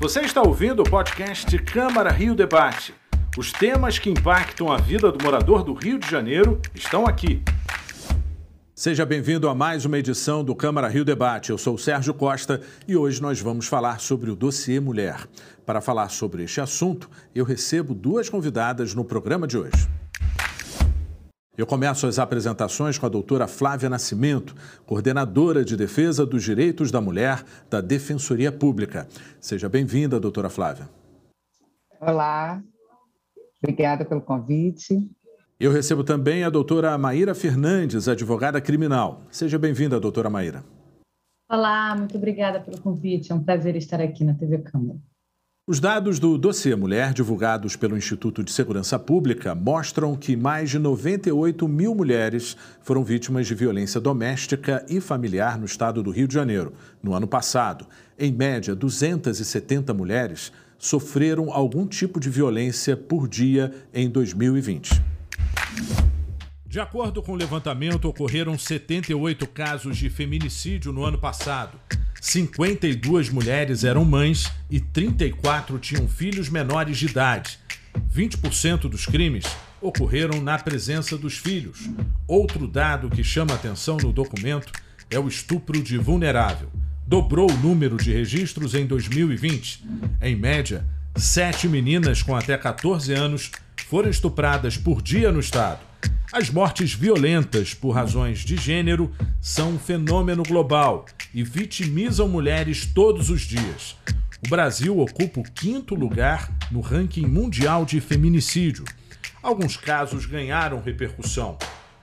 Você está ouvindo o podcast Câmara Rio Debate. Os temas que impactam a vida do morador do Rio de Janeiro estão aqui. Seja bem-vindo a mais uma edição do Câmara Rio Debate. Eu sou Sérgio Costa e hoje nós vamos falar sobre o dossiê Mulher. Para falar sobre este assunto, eu recebo duas convidadas no programa de hoje. Eu começo as apresentações com a doutora Flávia Nascimento, coordenadora de defesa dos direitos da mulher da Defensoria Pública. Seja bem-vinda, doutora Flávia. Olá, obrigada pelo convite. Eu recebo também a doutora Maíra Fernandes, advogada criminal. Seja bem-vinda, doutora Maíra. Olá, muito obrigada pelo convite. É um prazer estar aqui na TV Câmara. Os dados do dossiê Mulher, divulgados pelo Instituto de Segurança Pública, mostram que mais de 98 mil mulheres foram vítimas de violência doméstica e familiar no estado do Rio de Janeiro. No ano passado, em média, 270 mulheres sofreram algum tipo de violência por dia em 2020. De acordo com o levantamento, ocorreram 78 casos de feminicídio no ano passado. 52 mulheres eram mães e 34 tinham filhos menores de idade. 20% dos crimes ocorreram na presença dos filhos. Outro dado que chama atenção no documento é o estupro de vulnerável. Dobrou o número de registros em 2020. Em média, sete meninas com até 14 anos foram estupradas por dia no estado. As mortes violentas por razões de gênero são um fenômeno global e vitimizam mulheres todos os dias. O Brasil ocupa o quinto lugar no ranking mundial de feminicídio. Alguns casos ganharam repercussão,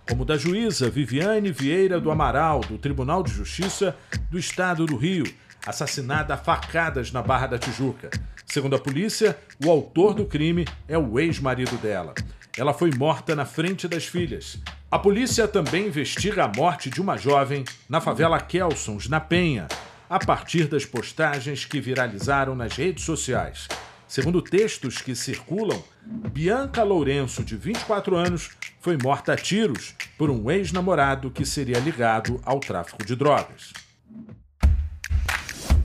como o da juíza Viviane Vieira do Amaral, do Tribunal de Justiça do Estado do Rio, assassinada a facadas na Barra da Tijuca. Segundo a polícia, o autor do crime é o ex-marido dela. Ela foi morta na frente das filhas. A polícia também investiga a morte de uma jovem na favela Kelsons, na Penha, a partir das postagens que viralizaram nas redes sociais. Segundo textos que circulam, Bianca Lourenço, de 24 anos, foi morta a tiros por um ex-namorado que seria ligado ao tráfico de drogas.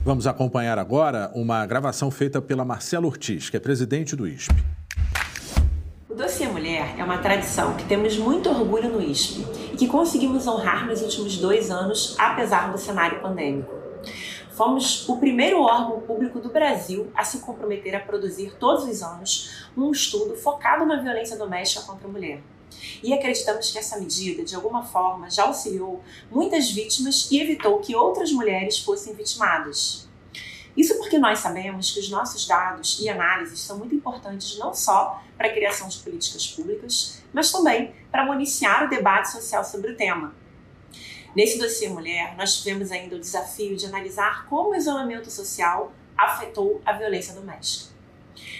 Vamos acompanhar agora uma gravação feita pela Marcela Ortiz, que é presidente do ISP. O Dossiê Mulher é uma tradição que temos muito orgulho no ISP e que conseguimos honrar nos últimos dois anos, apesar do cenário pandêmico. Fomos o primeiro órgão público do Brasil a se comprometer a produzir todos os anos um estudo focado na violência doméstica contra a mulher. E acreditamos que essa medida, de alguma forma, já auxiliou muitas vítimas e evitou que outras mulheres fossem vitimadas. Isso porque nós sabemos que os nossos dados e análises são muito importantes não só para a criação de políticas públicas, mas também para municiar o debate social sobre o tema. Nesse dossiê Mulher, nós tivemos ainda o desafio de analisar como o isolamento social afetou a violência doméstica.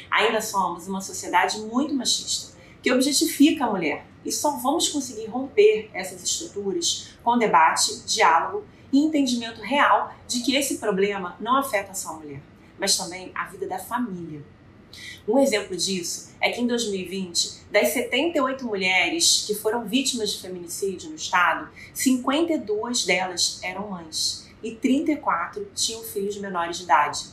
Ainda somos uma sociedade muito machista, que objetifica a mulher, e só vamos conseguir romper essas estruturas com debate, diálogo e entendimento real de que esse problema não afeta só a mulher, mas também a vida da família. Um exemplo disso é que em 2020, das 78 mulheres que foram vítimas de feminicídio no estado, 52 delas eram mães e 34 tinham filhos menores de idade.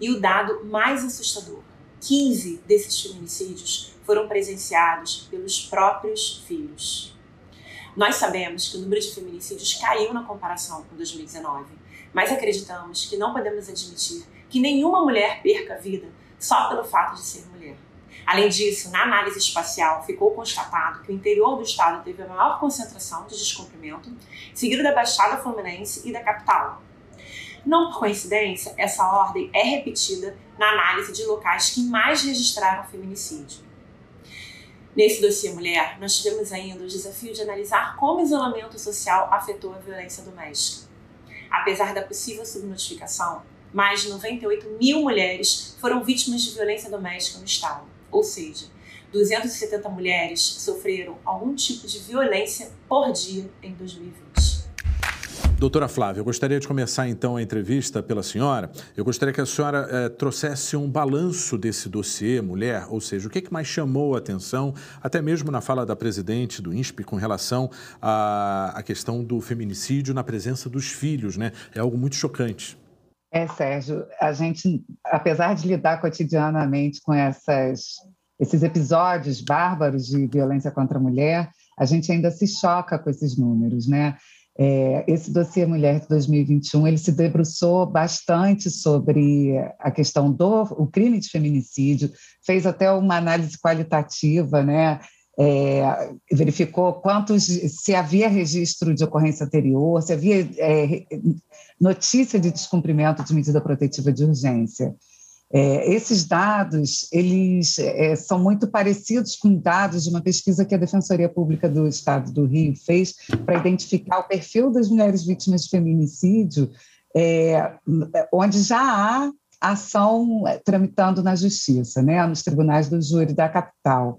E o dado mais assustador: 15 desses feminicídios foram presenciados pelos próprios filhos. Nós sabemos que o número de feminicídios caiu na comparação com 2019, mas acreditamos que não podemos admitir que nenhuma mulher perca a vida só pelo fato de ser mulher. Além disso, na análise espacial ficou constatado que o interior do estado teve a maior concentração de descumprimento, seguido da Baixada Fluminense e da capital. Não por coincidência, essa ordem é repetida na análise de locais que mais registraram feminicídio. Nesse dossiê Mulher, nós tivemos ainda o desafio de analisar como o isolamento social afetou a violência doméstica. Apesar da possível subnotificação, mais de 98 mil mulheres foram vítimas de violência doméstica no Estado, ou seja, 270 mulheres sofreram algum tipo de violência por dia em 2020. Doutora Flávia, eu gostaria de começar então a entrevista pela senhora. Eu gostaria que a senhora eh, trouxesse um balanço desse dossiê mulher, ou seja, o que, é que mais chamou a atenção, até mesmo na fala da presidente do INSP, com relação à, questão do feminicídio na presença dos filhos, né? É algo muito chocante. É, Sérgio, a gente, apesar de lidar cotidianamente com essas, esses episódios bárbaros de violência contra a mulher, a gente ainda se choca com esses números, né? É, esse dossiê Mulher de 2021 ele se debruçou bastante sobre a questão do o crime de feminicídio, fez até uma análise qualitativa, né? É, verificou quantos se havia registro de ocorrência anterior, se havia é, notícia de descumprimento de medida protetiva de urgência. É, esses dados eles é, são muito parecidos com dados de uma pesquisa que a Defensoria Pública do Estado do Rio fez para identificar o perfil das mulheres vítimas de feminicídio, é, onde já há ação é, tramitando na justiça, né, nos tribunais do júri da capital.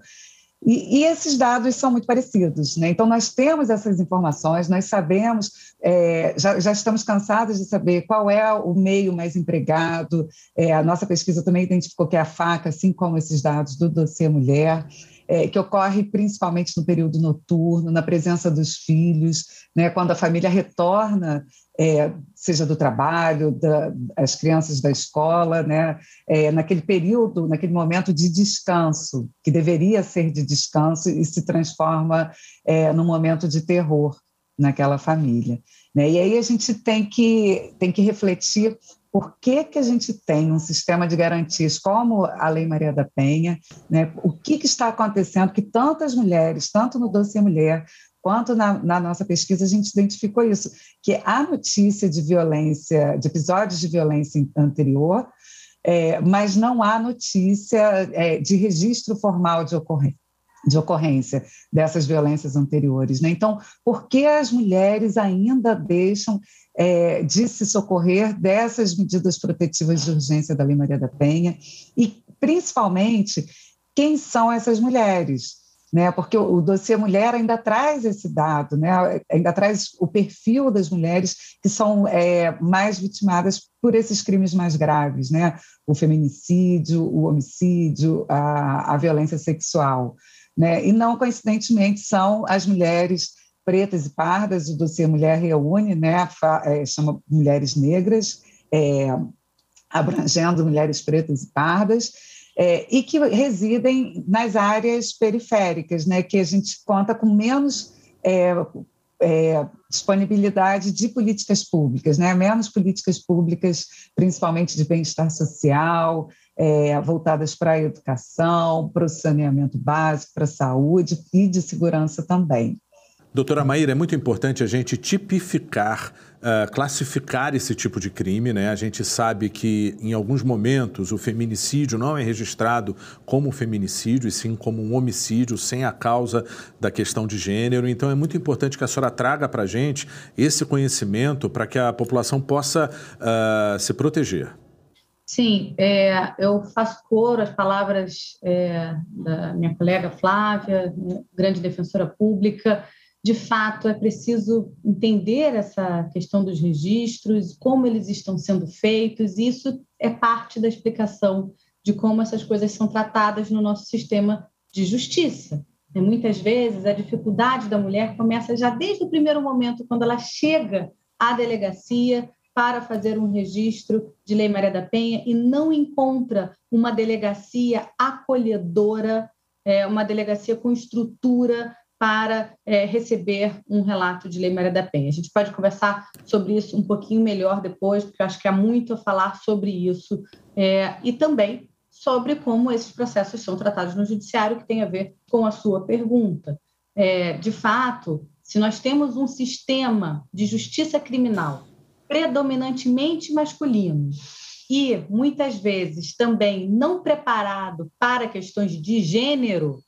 E, e, esses dados são muito parecidos, né? Então, nós temos essas informações, nós sabemos, é, já, já, estamos cansados de saber qual é o meio mais empregado. É, a nossa pesquisa também identificou que é a faca, assim como esses dados do dossiê mulher é, que ocorre principalmente no período noturno, na presença dos filhos, né, quando a família retorna, é, seja do trabalho, da, as crianças da escola, né, é, naquele período, naquele momento de descanso, que deveria ser de descanso e se transforma é, num momento de terror naquela família. Né? E aí a gente tem que, tem que refletir por que, que a gente tem um sistema de garantias como a Lei Maria da Penha, né? o que, que está acontecendo que tantas mulheres, tanto no dossiê mulher quanto na, na, nossa pesquisa, a gente identificou isso, que a notícia de violência, de episódios de violência anterior, é, mas não há notícia é, de registro formal de ocorrência de ocorrência dessas violências anteriores. Né? Então, por que as mulheres ainda deixam é, de se socorrer dessas medidas protetivas de urgência da Lei Maria da Penha e, principalmente, quem são essas mulheres? Né? Porque o, o dossiê mulher ainda traz esse dado, né? ainda traz o perfil das mulheres que são é, mais vitimadas por esses crimes mais graves, né? o feminicídio, o homicídio, a, a violência sexual. Né? E não coincidentemente são as mulheres pretas e pardas, o dossiê Mulher reúne, né, é, chama Mulheres Negras, é, abrangendo mulheres pretas e pardas, é, e que residem nas áreas periféricas, né, que a gente conta com menos é, é, disponibilidade de políticas públicas, né, menos políticas públicas, principalmente de bem-estar social, é, voltadas para a educação, para o saneamento básico, para a saúde e de segurança também. Doutora Maíra, é muito importante a gente tipificar, uh, classificar esse tipo de crime. Né? A gente sabe que, em alguns momentos, o feminicídio não é registrado como feminicídio, e sim como um homicídio, sem a causa da questão de gênero. Então, é muito importante que a senhora traga para a gente esse conhecimento para que a população possa uh, se proteger. Sim, é, eu faço coro às palavras é, da minha colega Flávia, grande defensora pública, de fato, é preciso entender essa questão dos registros, como eles estão sendo feitos, e isso é parte da explicação de como essas coisas são tratadas no nosso sistema de justiça. E muitas vezes, a dificuldade da mulher começa já desde o primeiro momento, quando ela chega à delegacia para fazer um registro de Lei Maria da Penha e não encontra uma delegacia acolhedora, é, uma delegacia com estrutura para é, receber um relato de Lei Maria da Penha. A gente pode conversar sobre isso um pouquinho melhor depois, porque eu acho que há muito a falar sobre isso, é, e também sobre como esses processos são tratados no judiciário, que tem a ver com a sua pergunta. É, de fato, se nós temos um sistema de justiça criminal predominantemente masculino e muitas vezes também não preparado para questões de gênero,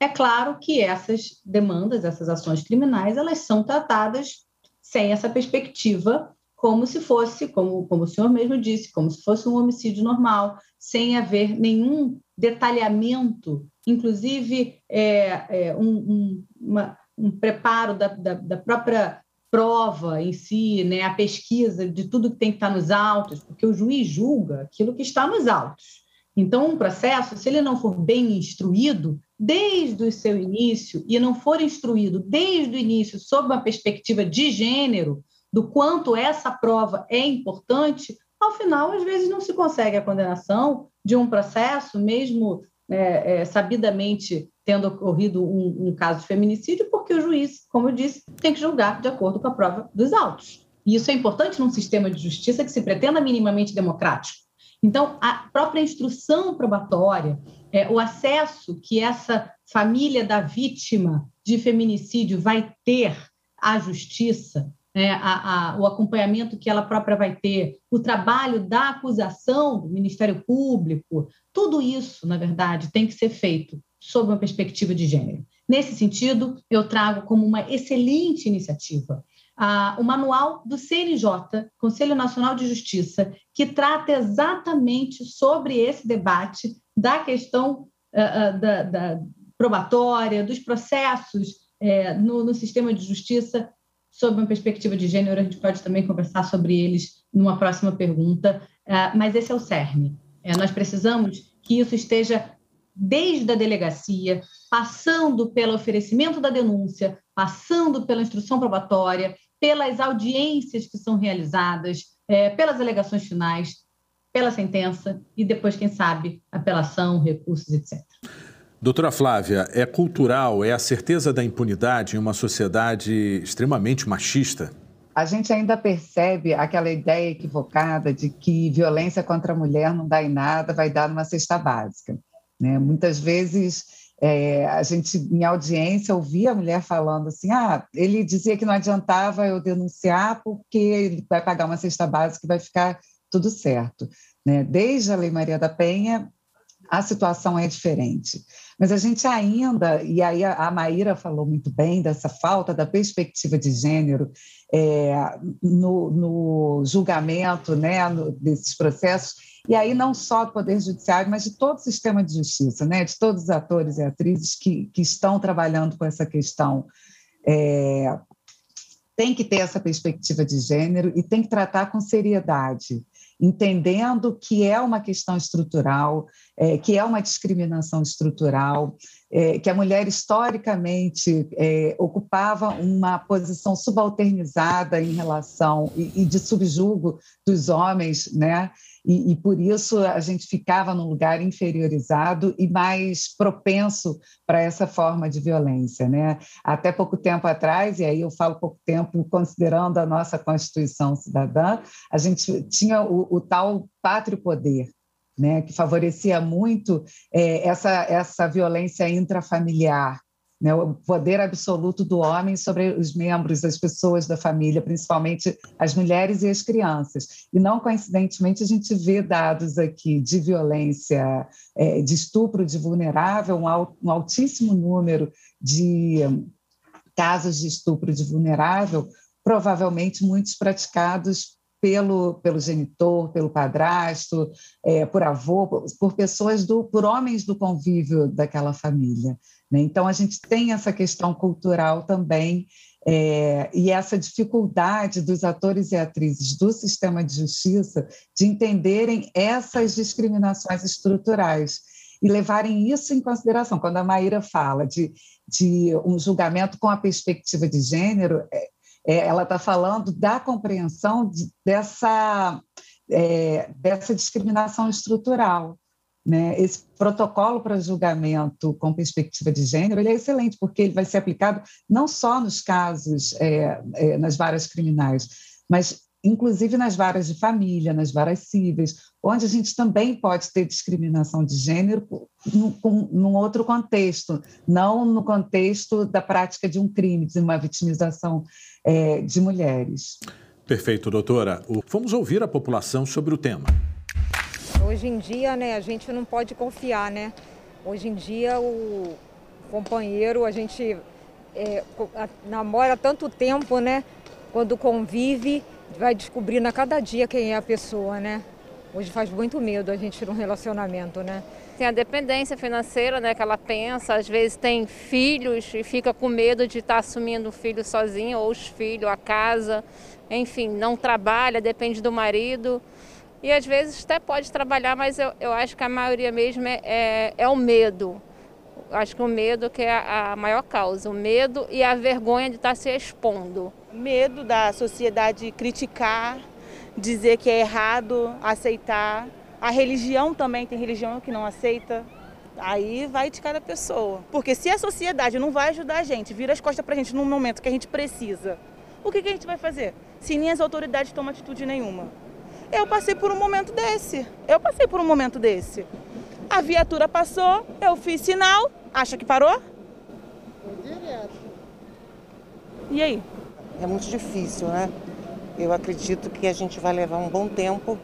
é claro que essas demandas, essas ações criminais, elas são tratadas sem essa perspectiva, como se fosse, como, como o senhor mesmo disse, como se fosse um homicídio normal, sem haver nenhum detalhamento, inclusive é, é, um, um, uma, um, preparo da, da, da, própria prova em si, né, a pesquisa de tudo que tem que estar nos autos, porque o juiz julga aquilo que está nos autos. Então, um processo, se ele não for bem instruído, desde o seu início, e não for instruído desde o início sob uma perspectiva de gênero, do quanto essa prova é importante, ao final, às vezes, não se consegue a condenação de um processo, mesmo é, é, sabidamente tendo ocorrido um, um, caso de feminicídio, porque o juiz, como eu disse, tem que julgar de acordo com a prova dos autos. E isso é importante num sistema de justiça que se pretenda minimamente democrático. Então, a própria instrução probatória, é, o acesso que essa família da vítima de feminicídio vai ter à justiça, é, a, a, o acompanhamento que ela própria vai ter, o trabalho da acusação do Ministério Público, tudo isso, na verdade, tem que ser feito sob uma perspectiva de gênero. Nesse sentido, eu trago como uma excelente iniciativa o manual do CNJ, Conselho Nacional de Justiça, que trata exatamente sobre esse debate da questão ah, da, da, probatória, dos processos eh, no, no sistema de justiça, sob uma perspectiva de gênero. A gente pode também conversar sobre eles numa próxima pergunta, ah, mas esse é o cerne. Eh, nós precisamos que isso esteja desde a delegacia, passando pelo oferecimento da denúncia, passando pela instrução probatória, pelas audiências que são realizadas, é, pelas alegações finais, pela sentença e depois, quem sabe, apelação, recursos, etc. Doutora Flávia, é cultural, é a certeza da impunidade em uma sociedade extremamente machista? A gente ainda percebe aquela ideia equivocada de que violência contra a mulher não dá em nada, vai dar numa cesta básica. Né? Muitas vezes é, a gente, em audiência, ouvia a mulher falando assim: ah, ele dizia que não adiantava eu denunciar porque ele vai pagar uma cesta básica e vai ficar tudo certo. Né? Desde a Lei Maria da Penha, a situação é diferente. Mas a gente ainda, e aí a Maíra falou muito bem dessa falta da perspectiva de gênero é, no, no, julgamento né, no, desses processos, e aí não só do Poder Judiciário, mas de todo o sistema de justiça, né, de todos os atores e atrizes que, que estão trabalhando com essa questão. É, tem que ter essa perspectiva de gênero e tem que tratar com seriedade entendendo que é uma questão estrutural, é, que é uma discriminação estrutural, é, que a mulher historicamente é, ocupava uma posição subalternizada em relação e, e de subjugo dos homens, né? E, e, por isso a gente ficava num lugar inferiorizado e mais propenso para essa forma de violência. Né? Até pouco tempo atrás, e aí eu falo pouco tempo considerando a nossa Constituição cidadã, a gente tinha o, o tal pátrio poder, né, que favorecia muito é, essa, essa violência intrafamiliar, né, o poder absoluto do homem sobre os membros, as pessoas da família, principalmente as mulheres e as crianças. E não coincidentemente a gente vê dados aqui de violência, é, de estupro de vulnerável, um, um altíssimo número de casos de estupro de vulnerável, provavelmente muitos praticados pelo, pelo genitor, pelo padrasto, é, por avô, por, por pessoas do, por homens do convívio daquela família. Né? Então, a gente tem essa questão cultural também é, e essa dificuldade dos atores e atrizes do sistema de justiça de entenderem essas discriminações estruturais e levarem isso em consideração. Quando a Maíra fala de, de um julgamento com a perspectiva de gênero, é, é, ela está falando da compreensão de, dessa, é, dessa discriminação estrutural. Né? Esse protocolo para julgamento com perspectiva de gênero ele é excelente, porque ele vai ser aplicado não só nos casos, é, é, nas varas criminais, mas inclusive nas varas de família, nas varas cíveis, onde a gente também pode ter discriminação de gênero num, num outro contexto, não no contexto da prática de um crime, de uma vitimização é, de mulheres. Perfeito, doutora. Vamos ouvir a população sobre o tema. Hoje em dia, né, a gente não pode confiar, né? Hoje em dia, o companheiro, a gente é, namora tanto tempo, né? Quando convive, vai descobrindo a cada dia quem é a pessoa, né? Hoje faz muito medo a gente num relacionamento, né? Tem a dependência financeira, né, que ela pensa, às vezes tem filhos e fica com medo de estar tá assumindo o filho sozinho ou os filhos, a casa, enfim, não trabalha, depende do marido. E às vezes até pode trabalhar, mas eu, eu acho que a maioria mesmo é, é, é o medo. Eu acho que o medo que é a, a maior causa, o medo e a vergonha de estar se expondo. Medo da sociedade criticar, dizer que é errado aceitar. A religião também tem religião que não aceita. Aí vai de cada pessoa. Porque se a sociedade não vai ajudar a gente, vira as costas pra gente num momento que a gente precisa, o que, que a gente vai fazer? Se nem as autoridades tomam atitude nenhuma. Eu passei por um momento desse. Eu passei por um momento desse. A viatura passou, eu fiz sinal. Acha que parou? Direto. E aí? É muito difícil, né? Eu acredito que a gente vai levar um bom tempo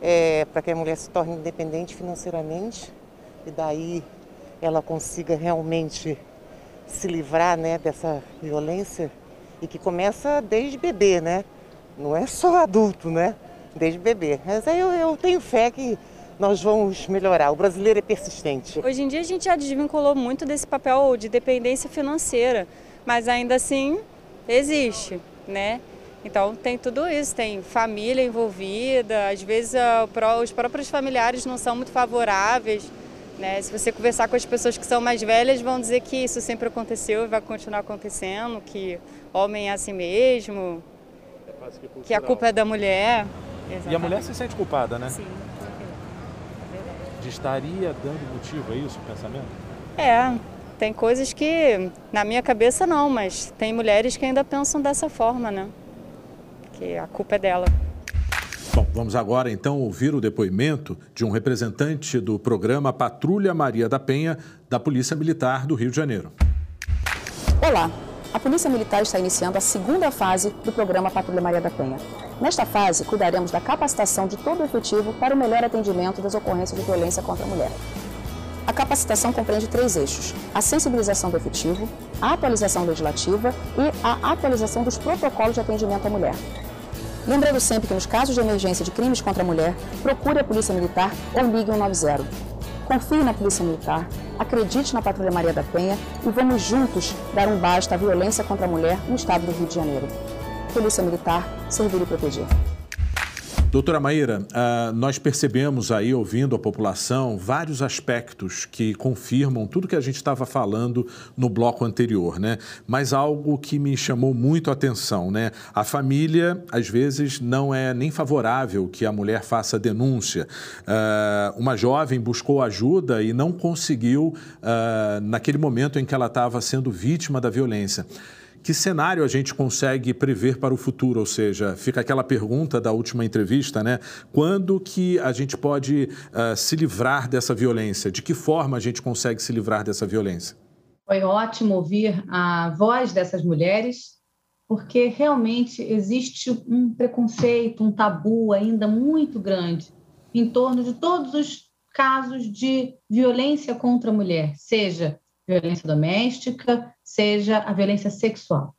é, para que a mulher se torne independente financeiramente e daí ela consiga realmente se livrar né, dessa violência e que começa desde bebê, né? Não é só adulto, né? Desde bebê. Mas aí eu, eu tenho fé que nós vamos melhorar. O brasileiro é persistente. Hoje em dia a gente já desvinculou muito desse papel de dependência financeira, mas ainda assim existe, né? Então tem tudo isso, tem família envolvida, às vezes os próprios familiares não são muito favoráveis. Né? Se você conversar com as pessoas que são mais velhas, vão dizer que isso sempre aconteceu e vai continuar acontecendo, que homem é assim mesmo, que a culpa é da mulher. Exatamente. E a mulher se sente culpada, né? Sim. De estaria dando motivo a isso, o pensamento? É, tem coisas que na minha cabeça não, mas tem mulheres que ainda pensam dessa forma, né? Que a culpa é dela. Bom, vamos agora então ouvir o depoimento de um representante do programa Patrulha Maria da Penha, da Polícia Militar do Rio de Janeiro. Olá, a Polícia Militar está iniciando a segunda fase do programa Patrulha Maria da Penha. Nesta fase, cuidaremos da capacitação de todo o efetivo para o melhor atendimento das ocorrências de violência contra a mulher. A capacitação compreende três eixos: a sensibilização do efetivo, a atualização legislativa e a atualização dos protocolos de atendimento à mulher. Lembrando sempre que nos casos de emergência de crimes contra a mulher, procure a Polícia Militar ou ligue 190. Confie na Polícia Militar, acredite na Patrulha Maria da Penha e vamos juntos dar um basta à violência contra a mulher no estado do Rio de Janeiro. Polícia Militar, servir e proteger. Doutora Maíra, uh, nós percebemos aí, ouvindo a população, vários aspectos que confirmam tudo que a gente estava falando no bloco anterior, né? Mas algo que me chamou muito a atenção, né? A família, às vezes, não é nem favorável que a mulher faça denúncia. Uh, uma jovem buscou ajuda e não conseguiu uh, naquele momento em que ela estava sendo vítima da violência que cenário a gente consegue prever para o futuro? Ou seja, fica aquela pergunta da última entrevista, né? Quando que a gente pode uh, se livrar dessa violência? De que forma a gente consegue se livrar dessa violência? Foi ótimo ouvir a voz dessas mulheres, porque realmente existe um preconceito, um tabu ainda muito grande em torno de todos os casos de violência contra a mulher, seja violência doméstica, seja a violência sexual.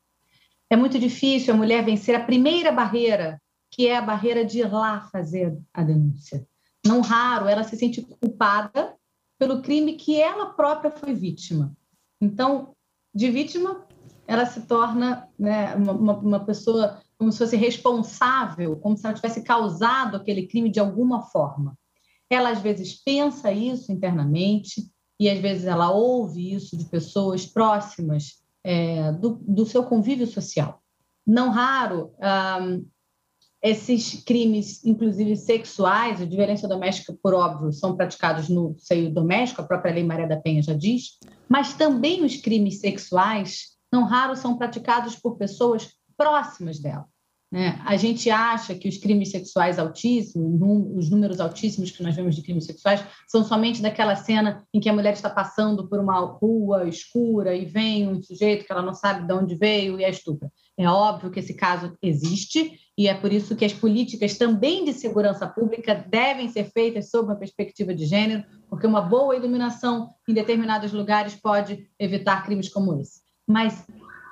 É muito difícil a mulher vencer a primeira barreira, que é a barreira de ir lá fazer a denúncia. Não raro, ela se sente culpada pelo crime que ela própria foi vítima. Então, de vítima, ela se torna né, uma, uma pessoa como se fosse responsável, como se ela tivesse causado aquele crime de alguma forma. Ela, às vezes, pensa isso internamente, e às vezes ela ouve isso de pessoas próximas é, do, do, seu convívio social. Não raro, um, esses crimes, inclusive sexuais, de violência doméstica, por óbvio, são praticados no seio doméstico, a própria Lei Maria da Penha já diz, mas também os crimes sexuais, não raro, são praticados por pessoas próximas dela. Né? A gente acha que os crimes sexuais altíssimos, os números altíssimos que nós vemos de crimes sexuais, são somente daquela cena em que a mulher está passando por uma rua escura e vem um sujeito que ela não sabe de onde veio e a estupra. É óbvio que esse caso existe e é por isso que as políticas também de segurança pública devem ser feitas sob uma perspectiva de gênero, porque uma boa iluminação em determinados lugares pode evitar crimes como esse. Mas,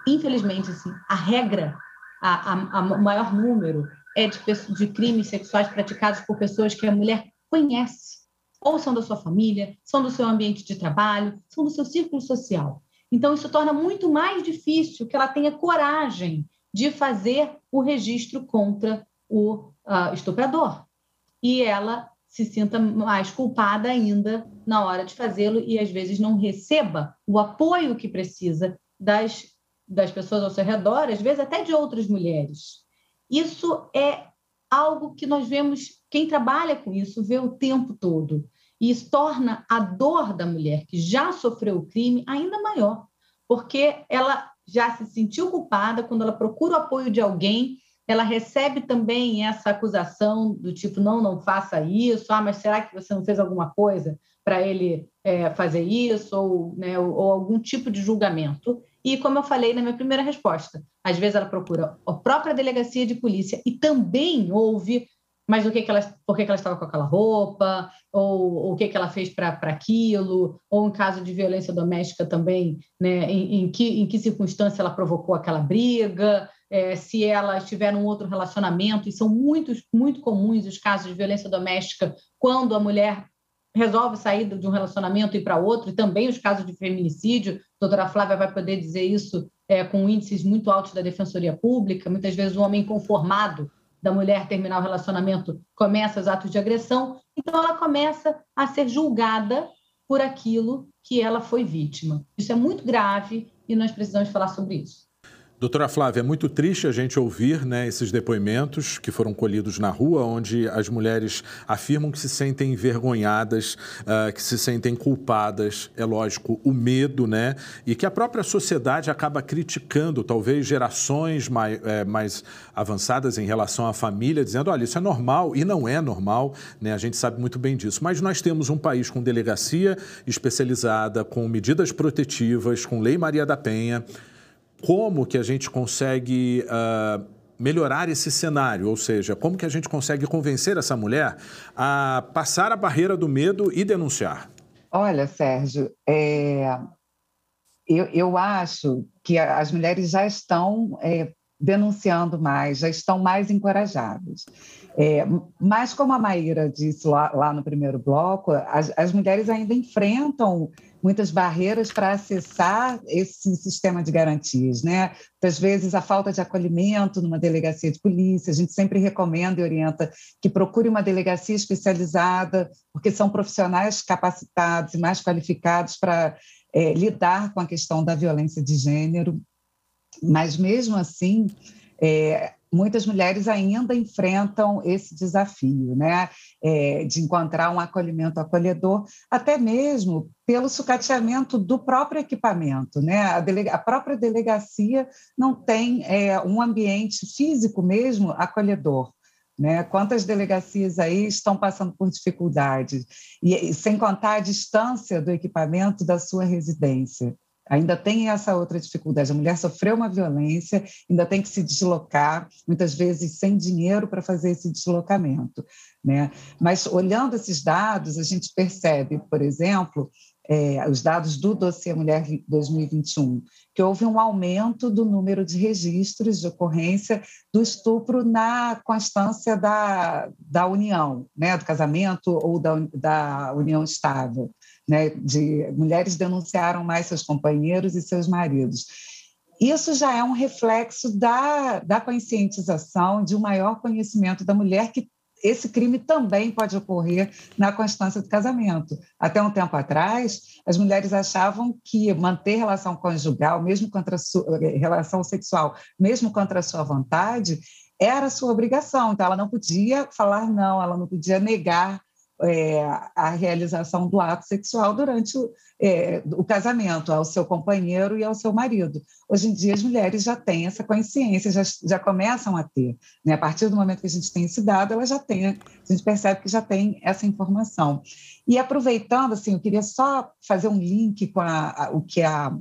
infelizmente, assim, a regra a maior número é de, de crimes sexuais praticados por pessoas que a mulher conhece, ou são da sua família, são do seu ambiente de trabalho, são do seu círculo social. Então, isso torna muito mais difícil que ela tenha coragem de fazer o registro contra o uh, estuprador. E ela se sinta mais culpada ainda na hora de fazê-lo e, às vezes, não receba o apoio que precisa das das pessoas ao seu redor, às vezes até de outras mulheres. Isso é algo que nós vemos, quem trabalha com isso vê o tempo todo. E isso torna a dor da mulher que já sofreu o crime ainda maior, porque ela já se sentiu culpada quando ela procura o apoio de alguém, ela recebe também essa acusação do tipo, não, não faça isso, ah, mas será que você não fez alguma coisa para ele é, fazer isso, ou, né, ou, ou algum tipo de julgamento. E, como eu falei na minha primeira resposta, às vezes ela procura a própria delegacia de polícia e também ouve mas o que, que ela, por que, que ela estava com aquela roupa, ou, o que, que ela fez para aquilo, ou em caso de violência doméstica também, né, em, em, que, em que circunstância ela provocou aquela briga, é, se ela estiver num outro relacionamento, e são muitos, muito comuns os casos de violência doméstica quando a mulher resolve sair de um relacionamento e ir para outro, e também os casos de feminicídio, a doutora Flávia vai poder dizer isso é, com índices muito altos da Defensoria Pública, muitas vezes o homem conformado da mulher terminar o relacionamento começa os atos de agressão, então ela começa a ser julgada por aquilo que ela foi vítima. Isso é muito grave e nós precisamos falar sobre isso. Doutora Flávia, é muito triste a gente ouvir né, esses depoimentos que foram colhidos na rua, onde as mulheres afirmam que se sentem envergonhadas, uh, que se sentem culpadas, é lógico, o medo, né? E que a própria sociedade acaba criticando, talvez gerações mais, é, mais avançadas em relação à família, dizendo: olha, isso é normal, e não é normal, né? A gente sabe muito bem disso. Mas nós temos um país com delegacia especializada, com medidas protetivas, com Lei Maria da Penha como que a gente consegue uh, melhorar esse cenário, ou seja, como que a gente consegue convencer essa mulher a passar a barreira do medo e denunciar? Olha, Sérgio, é... eu, eu acho que as mulheres já estão é, denunciando mais, já estão mais encorajadas. É, mas, como a Maíra disse lá, lá no primeiro bloco, as, as mulheres ainda enfrentam muitas barreiras para acessar esse sistema de garantias, né? Muitas vezes a falta de acolhimento numa delegacia de polícia, a gente sempre recomenda e orienta que procure uma delegacia especializada, porque são profissionais capacitados e mais qualificados para é, lidar com a questão da violência de gênero. Mas mesmo assim, é, muitas mulheres ainda enfrentam esse desafio, né, é, de encontrar um acolhimento acolhedor, até mesmo pelo sucateamento do próprio equipamento, né, a, delega, a própria delegacia não tem é, um ambiente físico mesmo acolhedor. Né? Quantas delegacias aí estão passando por dificuldades, e, e sem contar a distância do equipamento da sua residência. Ainda tem essa outra dificuldade. A mulher sofreu uma violência, ainda tem que se deslocar, muitas vezes sem dinheiro para fazer esse deslocamento. Né? Mas olhando esses dados, a gente percebe, por exemplo, é, os dados do Dossiê Mulher 2021, que houve um aumento do número de registros de ocorrência do estupro na constância da, da união, né, do casamento ou da, da união estável né, de mulheres denunciaram mais seus companheiros e seus maridos. Isso já é um reflexo da, da conscientização, de um maior conhecimento da mulher que esse crime também pode ocorrer na constância do casamento. Até um tempo atrás, as mulheres achavam que manter relação conjugal, mesmo contra sua, relação sexual, mesmo contra a sua vontade, era sua obrigação. Então, ela não podia falar não, ela não podia negar é, a realização do ato sexual durante o, é, o, casamento ao seu companheiro e ao seu marido. Hoje em dia, as mulheres já têm essa consciência, já, já começam a ter. Né? A partir do momento que a gente tem esse dado, ela já tem, a gente percebe que já tem essa informação. E aproveitando, assim, eu queria só fazer um link com a, a, o que a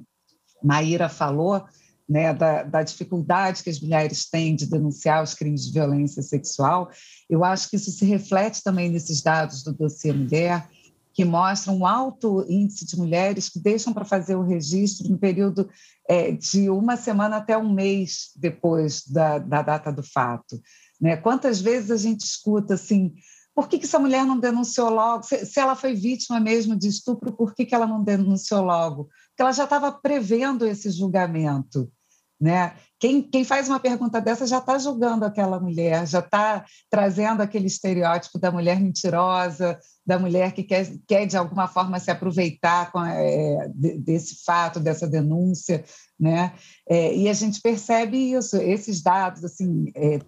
Maíra falou né, da, da, dificuldade que as mulheres têm de denunciar os crimes de violência sexual, eu acho que isso se reflete também nesses dados do dossiê Mulher, que mostram um alto índice de mulheres que deixam para fazer o registro no período é, de uma semana até um mês depois da, da data do fato. Né? Quantas vezes a gente escuta assim, por que, que essa mulher não denunciou logo? Se, se, ela foi vítima mesmo de estupro, por que, que ela não denunciou logo? Porque ela já estava prevendo esse julgamento. Né? Quem, quem faz uma pergunta dessa já está julgando aquela mulher, já está trazendo aquele estereótipo da mulher mentirosa, da mulher que quer, quer de alguma forma se aproveitar com, é, desse fato, dessa denúncia. Né? É, e a gente percebe isso, esses dados, assim, é,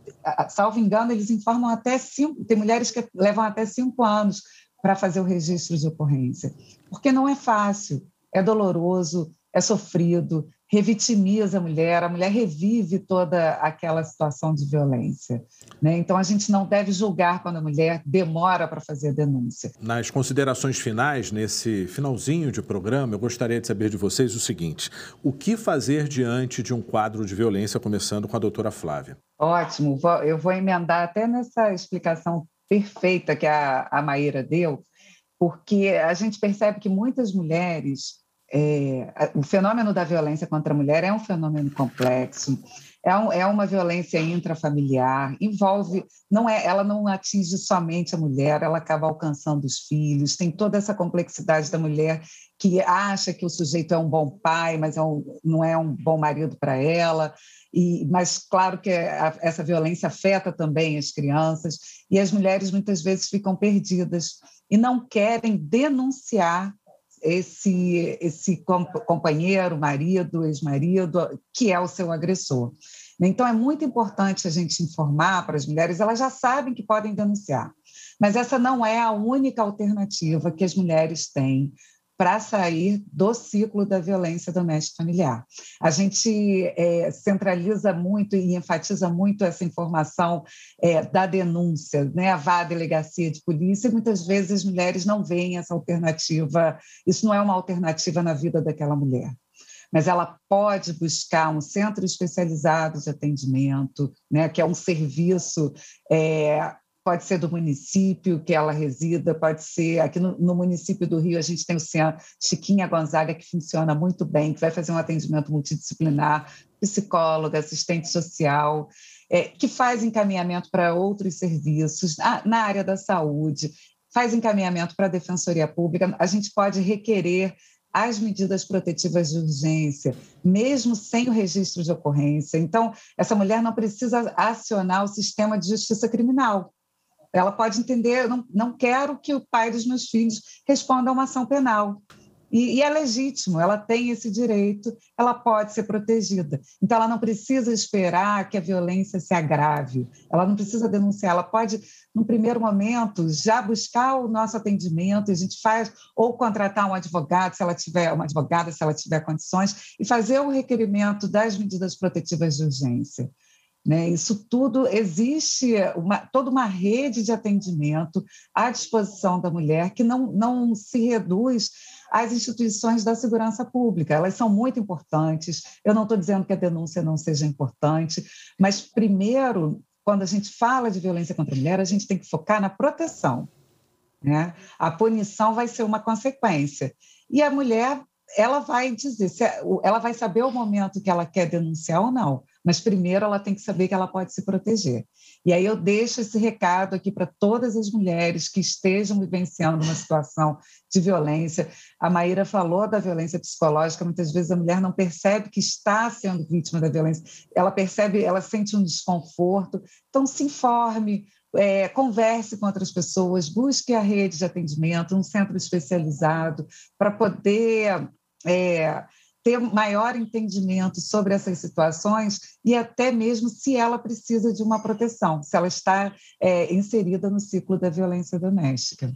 salvo engano, eles informam até cinco, tem mulheres que levam até cinco anos para fazer o registro de ocorrência, porque não é fácil, é doloroso, é sofrido, revitimiza a mulher, a mulher revive toda aquela situação de violência. Né? Então, a gente não deve julgar quando a mulher demora para fazer a denúncia. Nas considerações finais, nesse finalzinho de programa, eu gostaria de saber de vocês o seguinte: o que fazer diante de um quadro de violência, começando com a doutora Flávia? Ótimo, eu vou emendar até nessa explicação perfeita que a, a Maíra deu, porque a gente percebe que muitas mulheres é, o fenômeno da violência contra a mulher é um fenômeno complexo, é, um, é, uma violência intrafamiliar, envolve, não é, ela não atinge somente a mulher, ela acaba alcançando os filhos, tem toda essa complexidade da mulher que acha que o sujeito é um bom pai, mas é um, não é um bom marido para ela. E, mas claro que a, essa violência afeta também as crianças e as mulheres muitas vezes ficam perdidas e não querem denunciar esse, esse companheiro, marido, ex-marido, que é o seu agressor. Então, é muito importante a gente informar para as mulheres, elas já sabem que podem denunciar, mas essa não é a única alternativa que as mulheres têm para sair do ciclo da violência doméstica familiar. A gente é, centraliza muito e enfatiza muito essa informação é, da denúncia, né? vá à delegacia de polícia, e muitas vezes as mulheres não veem essa alternativa, isso não é uma alternativa na vida daquela mulher mas ela pode buscar um centro especializado de atendimento, né, que é um serviço é, pode ser do município que ela resida, pode ser aqui no, no, município do Rio a gente tem o Centro Chiquinha Gonzaga que funciona muito bem, que vai fazer um atendimento multidisciplinar, psicóloga, assistente social, é, que faz encaminhamento para outros serviços na, na área da saúde, faz encaminhamento para a defensoria pública. A gente pode requerer as medidas protetivas de urgência, mesmo sem o registro de ocorrência. Então, essa mulher não precisa acionar o sistema de justiça criminal. Ela pode entender, não, não quero que o pai dos meus filhos responda a uma ação penal. E, e, é legítimo, ela tem esse direito, ela pode ser protegida. Então, ela não precisa esperar que a violência se agrave, ela não precisa denunciar, ela pode, no primeiro momento, já buscar o nosso atendimento, a gente faz, ou contratar um advogado, se ela tiver, uma advogada, se ela tiver condições, e fazer o requerimento das medidas protetivas de urgência. Né? Isso tudo existe uma, toda uma rede de atendimento à disposição da mulher que não, não se reduz às instituições da segurança pública. Elas são muito importantes. Eu não estou dizendo que a denúncia não seja importante, mas primeiro, quando a gente fala de violência contra a mulher, a gente tem que focar na proteção. Né? A punição vai ser uma consequência. E a mulher ela vai dizer, é, ela vai saber o momento que ela quer denunciar ou não, mas primeiro ela tem que saber que ela pode se proteger. E aí eu deixo esse recado aqui para todas as mulheres que estejam vivenciando uma situação de violência. A Maíra falou da violência psicológica, muitas vezes a mulher não percebe que está sendo vítima da violência, ela percebe, ela sente um desconforto. Então se informe, é, converse com outras pessoas, busque a rede de atendimento, um centro especializado, para poder é, ter maior entendimento sobre essas situações e até mesmo se ela precisa de uma proteção, se ela está é, inserida no ciclo da violência doméstica.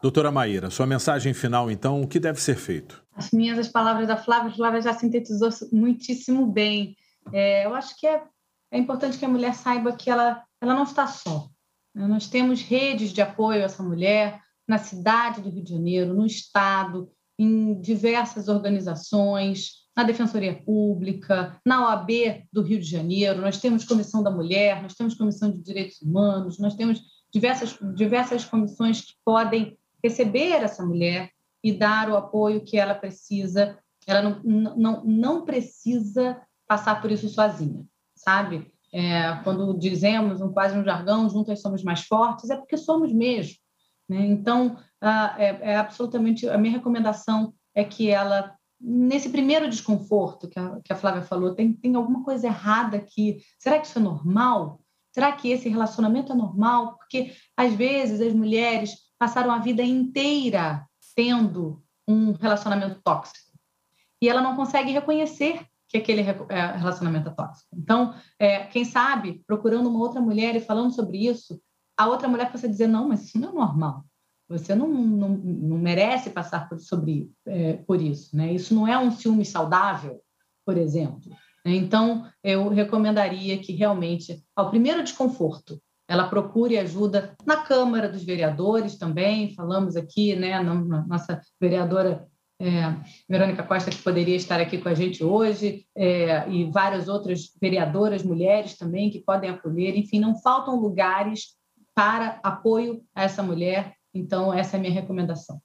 Doutora Maíra, sua mensagem final, então, o que deve ser feito? As minhas as palavras da Flávia, a Flávia já sintetizou muitíssimo bem. É, eu acho que é, é importante que a mulher saiba que ela, ela não está só. Nós temos redes de apoio a essa mulher na cidade do Rio de Janeiro, no estado, em diversas organizações, na Defensoria Pública, na OAB do Rio de Janeiro, nós temos Comissão da Mulher, nós temos Comissão de Direitos Humanos, nós temos diversas, diversas comissões que podem receber essa mulher e dar o apoio que ela precisa. Ela não, não, não precisa passar por isso sozinha, sabe? É, quando dizemos um, quase um jargão, juntas somos mais fortes, é porque somos mesmo. Né? Então, ah, é, é, absolutamente a minha recomendação é que ela nesse primeiro desconforto que a, que a Flávia falou, tem, tem alguma coisa errada aqui? Será que isso é normal? Será que esse relacionamento é normal? Porque, às vezes, as mulheres passaram a vida inteira tendo um relacionamento tóxico e ela não consegue reconhecer que aquele é, relacionamento é tóxico. Então, é, quem sabe, procurando uma outra mulher e falando sobre isso, a outra mulher possa dizer: não, mas isso não é normal. Você não, não, não merece passar por, sobre, é, por isso. Né? Isso não é um ciúme saudável, por exemplo. Então, eu recomendaria que realmente, ao primeiro desconforto, ela procure ajuda na Câmara dos Vereadores também. Falamos aqui, né, na, nossa vereadora é, Verônica Costa, que poderia estar aqui com a gente hoje, é, e várias outras vereadoras mulheres também que podem acolher. Enfim, não faltam lugares para apoio a essa mulher então, essa é a minha recomendação.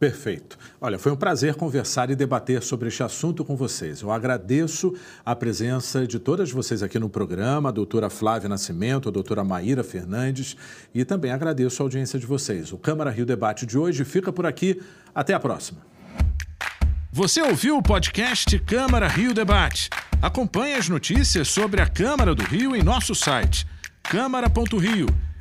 Perfeito. Olha, foi um prazer conversar e debater sobre este assunto com vocês. Eu agradeço a presença de todas vocês aqui no programa, a doutora Flávia Nascimento, a doutora Maíra Fernandes, e também agradeço a audiência de vocês. O Câmara Rio Debate de hoje fica por aqui. Até a próxima. Você ouviu o podcast Câmara Rio Debate? Acompanhe as notícias sobre a Câmara do Rio em nosso site câmara.rio